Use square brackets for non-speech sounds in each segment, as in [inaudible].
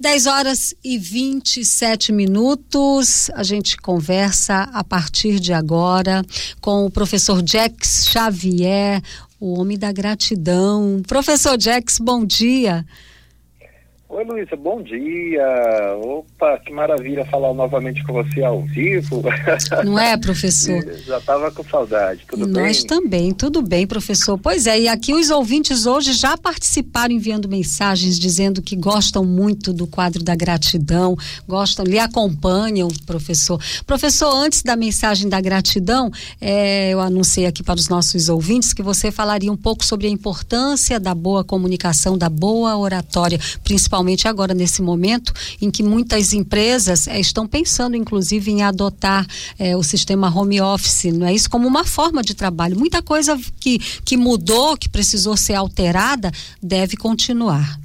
10 horas e 27 minutos. A gente conversa a partir de agora com o professor Jax Xavier, o homem da gratidão. Professor Jax, bom dia. Oi, Luísa, bom dia. Opa, que maravilha falar novamente com você ao vivo. [laughs] Não é, professor? [laughs] Já estava com saudade, tudo e bem? Nós também, tudo bem, professor. Pois é, e aqui os ouvintes hoje já participaram enviando mensagens dizendo que gostam muito do quadro da gratidão, gostam, lhe acompanham, professor. Professor, antes da mensagem da gratidão, é, eu anunciei aqui para os nossos ouvintes que você falaria um pouco sobre a importância da boa comunicação, da boa oratória, principalmente principalmente agora nesse momento em que muitas empresas é, estão pensando, inclusive, em adotar é, o sistema home office, não é isso como uma forma de trabalho. Muita coisa que, que mudou, que precisou ser alterada, deve continuar.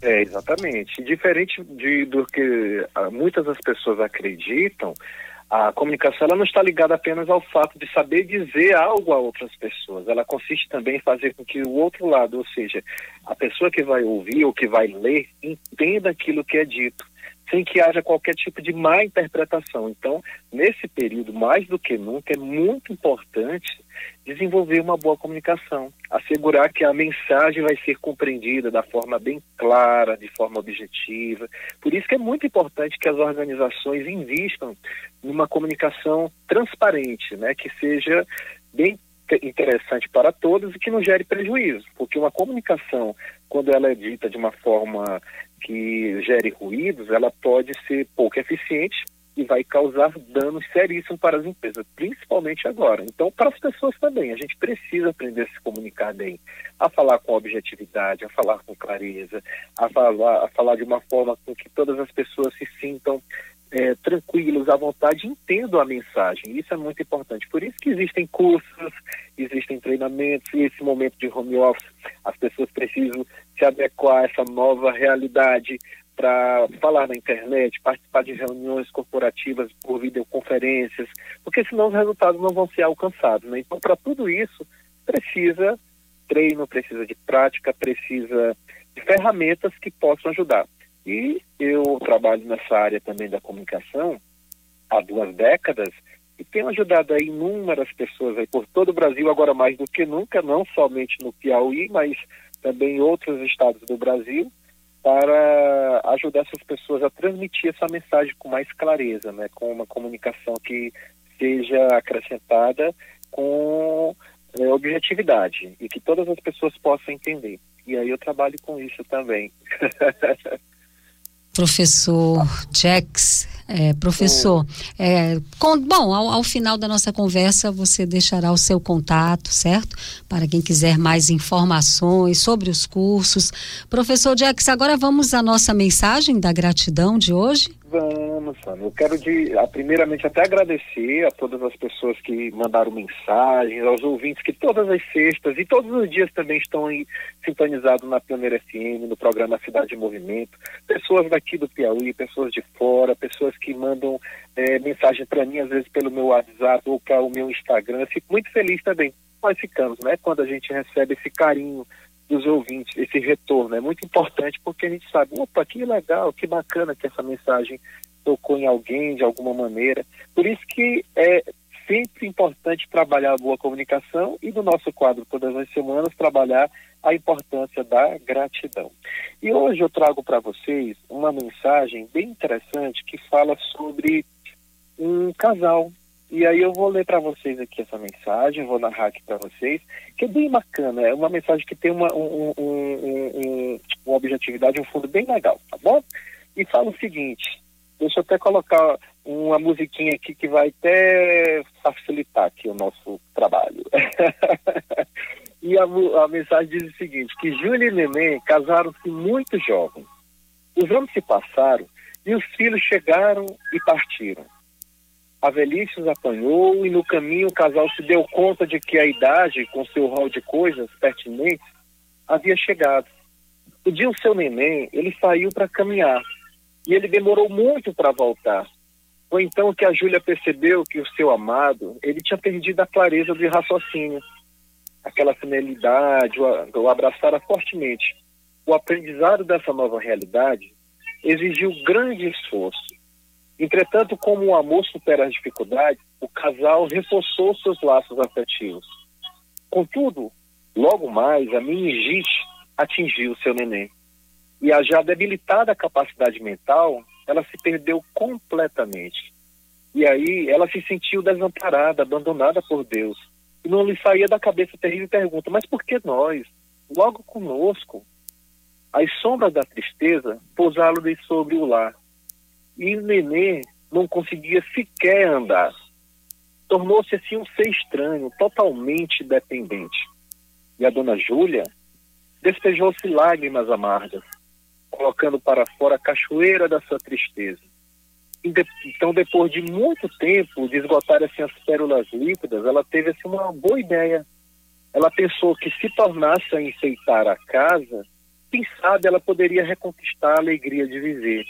É, exatamente. Diferente de, do que ah, muitas das pessoas acreditam, a comunicação ela não está ligada apenas ao fato de saber dizer algo a outras pessoas. Ela consiste também em fazer com que o outro lado, ou seja, a pessoa que vai ouvir ou que vai ler, entenda aquilo que é dito sem que haja qualquer tipo de má interpretação. Então, nesse período, mais do que nunca, é muito importante desenvolver uma boa comunicação, assegurar que a mensagem vai ser compreendida da forma bem clara, de forma objetiva. Por isso que é muito importante que as organizações invistam numa comunicação transparente, né, que seja bem interessante para todos e que não gere prejuízo, porque uma comunicação, quando ela é dita de uma forma que gere ruídos, ela pode ser pouco eficiente e vai causar danos seríssimos para as empresas, principalmente agora. Então, para as pessoas também, a gente precisa aprender a se comunicar bem, a falar com objetividade, a falar com clareza, a falar, a falar de uma forma com que todas as pessoas se sintam é, tranquilos, à vontade, entendam a mensagem. Isso é muito importante. Por isso que existem cursos, existem treinamentos, e esse momento de home office, as pessoas precisam se adequar a essa nova realidade para falar na internet, participar de reuniões corporativas por videoconferências, porque senão os resultados não vão ser alcançados. Né? Então, para tudo isso, precisa treino, precisa de prática, precisa de ferramentas que possam ajudar. E eu trabalho nessa área também da comunicação há duas décadas e tenho ajudado aí inúmeras pessoas aí por todo o Brasil, agora mais do que nunca, não somente no Piauí, mas também em outros estados do Brasil, para ajudar essas pessoas a transmitir essa mensagem com mais clareza, né, com uma comunicação que seja acrescentada com é, objetividade e que todas as pessoas possam entender. E aí eu trabalho com isso também. [laughs] professor Jax. É, professor, é, com, bom, ao, ao, final da nossa conversa você deixará o seu contato, certo? Para quem quiser mais informações sobre os cursos. Professor Jax, agora vamos à nossa mensagem da gratidão de hoje. Vamos, Sandra. Eu quero, de, primeiramente, até agradecer a todas as pessoas que mandaram mensagens, aos ouvintes que todas as sextas e todos os dias também estão sintonizados na Pioneira FM, no programa Cidade em Movimento. Pessoas daqui do Piauí, pessoas de fora, pessoas que mandam é, mensagem para mim, às vezes pelo meu WhatsApp ou para o meu Instagram. Eu fico muito feliz também. Nós ficamos, né? Quando a gente recebe esse carinho dos ouvintes, esse retorno. É muito importante porque a gente sabe, opa, que legal, que bacana que essa mensagem tocou em alguém de alguma maneira. Por isso que é sempre importante trabalhar a boa comunicação e no nosso quadro todas as semanas trabalhar a importância da gratidão. E hoje eu trago para vocês uma mensagem bem interessante que fala sobre um casal e aí eu vou ler para vocês aqui essa mensagem, vou narrar aqui para vocês, que é bem bacana, é uma mensagem que tem uma, um, um, um, uma objetividade, um fundo bem legal, tá bom? E fala o seguinte, deixa eu até colocar uma musiquinha aqui que vai até facilitar aqui o nosso trabalho. [laughs] e a, a mensagem diz o seguinte, que Júlia e Neném casaram-se muito jovens. Os anos se passaram e os filhos chegaram e partiram a velhice os apanhou e no caminho o casal se deu conta de que a idade, com seu rol de coisas pertinentes, havia chegado. O dia o seu neném, ele saiu para caminhar e ele demorou muito para voltar. Foi então que a Júlia percebeu que o seu amado, ele tinha perdido a clareza de raciocínio, aquela finalidade, o, o abraçara fortemente. O aprendizado dessa nova realidade exigiu grande esforço. Entretanto, como o amor supera as dificuldades, o casal reforçou seus laços afetivos. Contudo, logo mais, a meningite atingiu seu neném. E a já debilitada capacidade mental, ela se perdeu completamente. E aí ela se sentiu desamparada, abandonada por Deus. E não lhe saía da cabeça a terrível pergunta: mas por que nós? Logo conosco? As sombras da tristeza pousaram-lhe sobre o lar. E nenê não conseguia sequer andar. Tornou-se assim um ser estranho, totalmente dependente. E a dona Júlia despejou-se lágrimas amargas, colocando para fora a cachoeira da sua tristeza. Então, depois de muito tempo de esgotar assim, as pérolas líquidas, ela teve assim, uma boa ideia. Ela pensou que se tornasse a enfeitar a casa, quem sabe ela poderia reconquistar a alegria de viver.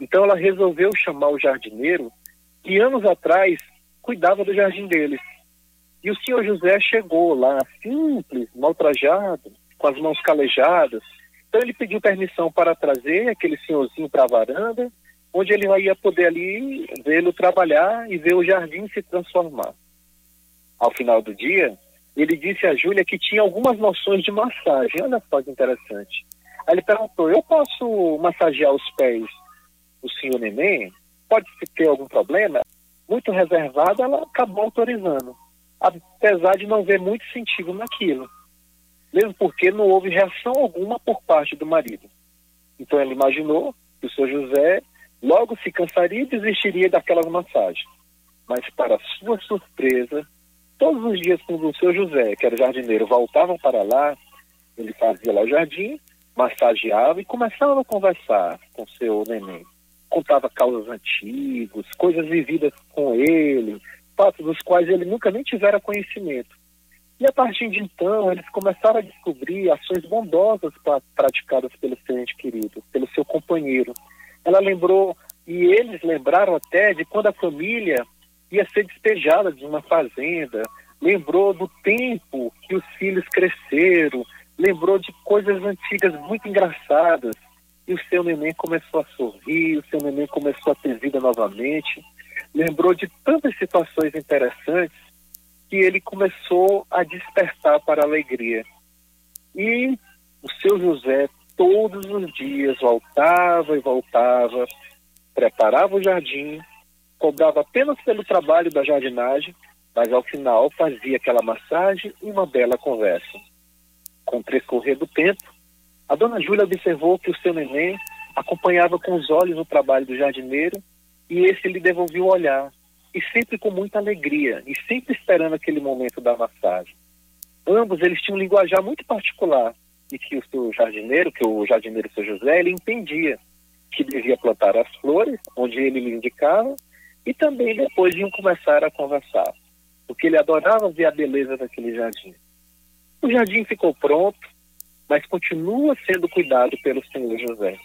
Então ela resolveu chamar o jardineiro que anos atrás cuidava do jardim deles. E o senhor José chegou lá, simples, maltrajado, com as mãos calejadas. Então ele pediu permissão para trazer aquele senhorzinho para a varanda, onde ele ia poder ali vê-lo trabalhar e ver o jardim se transformar. Ao final do dia, ele disse a Júlia que tinha algumas noções de massagem. Olha só que interessante. Aí ele perguntou: Eu posso massagear os pés do senhor neném? Pode ter algum problema? Muito reservada, ela acabou autorizando, apesar de não ver muito sentido naquilo. Mesmo porque não houve reação alguma por parte do marido. Então ela imaginou que o senhor José logo se cansaria e desistiria daquela massagem. Mas, para sua surpresa, Todos os dias, quando o seu José, que era jardineiro, voltavam para lá, ele fazia lá o jardim, massageava e começava a conversar com seu neném. Contava causas antigas, coisas vividas com ele, fatos dos quais ele nunca nem tivera conhecimento. E a partir de então, eles começaram a descobrir ações bondosas praticadas pelo seu ente querido, pelo seu companheiro. Ela lembrou, e eles lembraram até de quando a família ia ser despejada de uma fazenda, lembrou do tempo que os filhos cresceram, lembrou de coisas antigas muito engraçadas. E o seu neném começou a sorrir, o seu neném começou a ter vida novamente. Lembrou de tantas situações interessantes que ele começou a despertar para a alegria. E o seu José, todos os dias, voltava e voltava, preparava o jardim, cobrava apenas pelo trabalho da jardinagem, mas ao final fazia aquela massagem e uma bela conversa. Com o transcorrer do tempo, a dona Júlia observou que o seu neném acompanhava com os olhos o trabalho do jardineiro e esse lhe devolvia o olhar, e sempre com muita alegria, e sempre esperando aquele momento da massagem. Ambos eles tinham um linguajar muito particular, e que o seu jardineiro, que o jardineiro seu José, ele entendia que devia plantar as flores, onde ele lhe indicava, e também depois iam começar a conversar, porque ele adorava ver a beleza daquele jardim. O jardim ficou pronto, mas continua sendo cuidado pelo senhor José.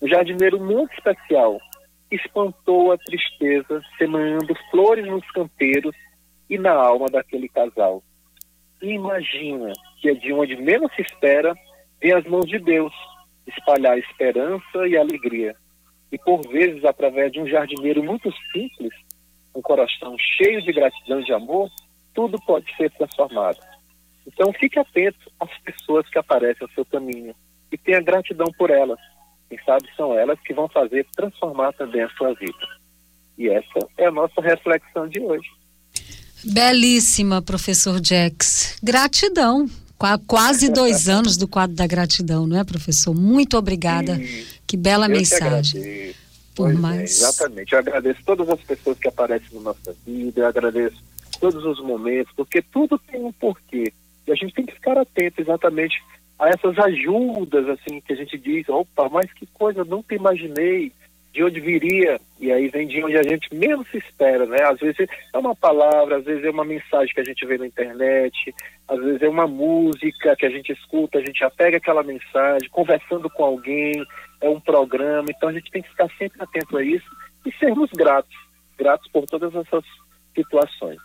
O jardineiro muito especial espantou a tristeza, semeando flores nos canteiros e na alma daquele casal. Imagina que é de onde menos se espera, vem as mãos de Deus espalhar esperança e alegria e por vezes através de um jardineiro muito simples, um coração cheio de gratidão e de amor, tudo pode ser transformado. Então fique atento às pessoas que aparecem ao seu caminho e tenha gratidão por elas. Quem sabe são elas que vão fazer transformar também a sua vida. E essa é a nossa reflexão de hoje. Belíssima, professor Jax. Gratidão. Quase dois [laughs] anos do quadro da gratidão, não é, professor? Muito obrigada. Sim. Que bela mensagem. Por pois é, mais... É, exatamente. Eu agradeço todas as pessoas que aparecem na nossa vida, eu agradeço todos os momentos, porque tudo tem um porquê. E a gente tem que ficar atento exatamente a essas ajudas, assim, que a gente diz, opa, mas que coisa, nunca imaginei de onde viria, e aí vem de onde a gente menos se espera, né? Às vezes é uma palavra, às vezes é uma mensagem que a gente vê na internet, às vezes é uma música que a gente escuta, a gente já pega aquela mensagem, conversando com alguém, é um programa, então a gente tem que ficar sempre atento a isso e sermos gratos, gratos por todas essas situações.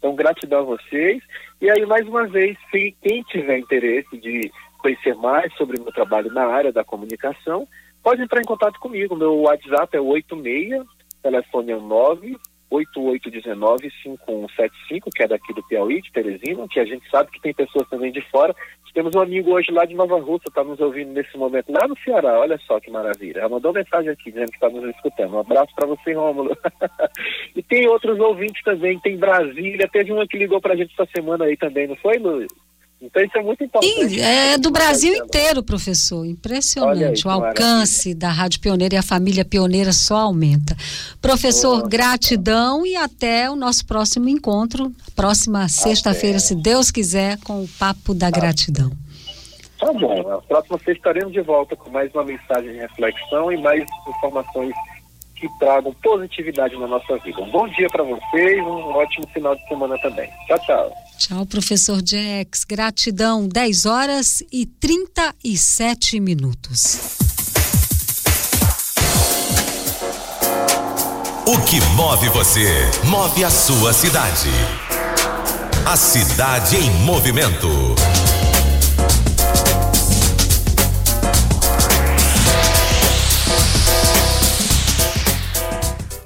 Então, gratidão a vocês. E aí, mais uma vez, se quem tiver interesse de conhecer mais sobre o meu trabalho na área da comunicação, pode entrar em contato comigo. Meu WhatsApp é 86, telefone é 9 8819-5175, que é daqui do Piauí, de Teresina, que a gente sabe que tem pessoas também de fora. Temos um amigo hoje lá de Nova Rússia, está nos ouvindo nesse momento, lá no Ceará, olha só que maravilha. Ela mandou mensagem aqui dizendo que está nos escutando. Um abraço para você, Rômulo. [laughs] e tem outros ouvintes também, tem Brasília, teve uma que ligou para a gente essa semana aí também, não foi, Luiz? Então isso é muito importante. Sim, é do Brasil inteiro, professor. Impressionante. Aí, o alcance maravilha. da Rádio Pioneira e a família pioneira só aumenta. Professor, gratidão e até o nosso próximo encontro, próxima sexta-feira, se Deus quiser, com o Papo da Gratidão. Tá bom. Na próxima sexta estaremos de volta com mais uma mensagem de reflexão e mais informações que tragam positividade na nossa vida. Um bom dia para vocês, um ótimo final de semana também. Tchau, tchau. Tchau, professor Jax. Gratidão. 10 horas e 37 minutos. O que move você, move a sua cidade. A cidade em movimento.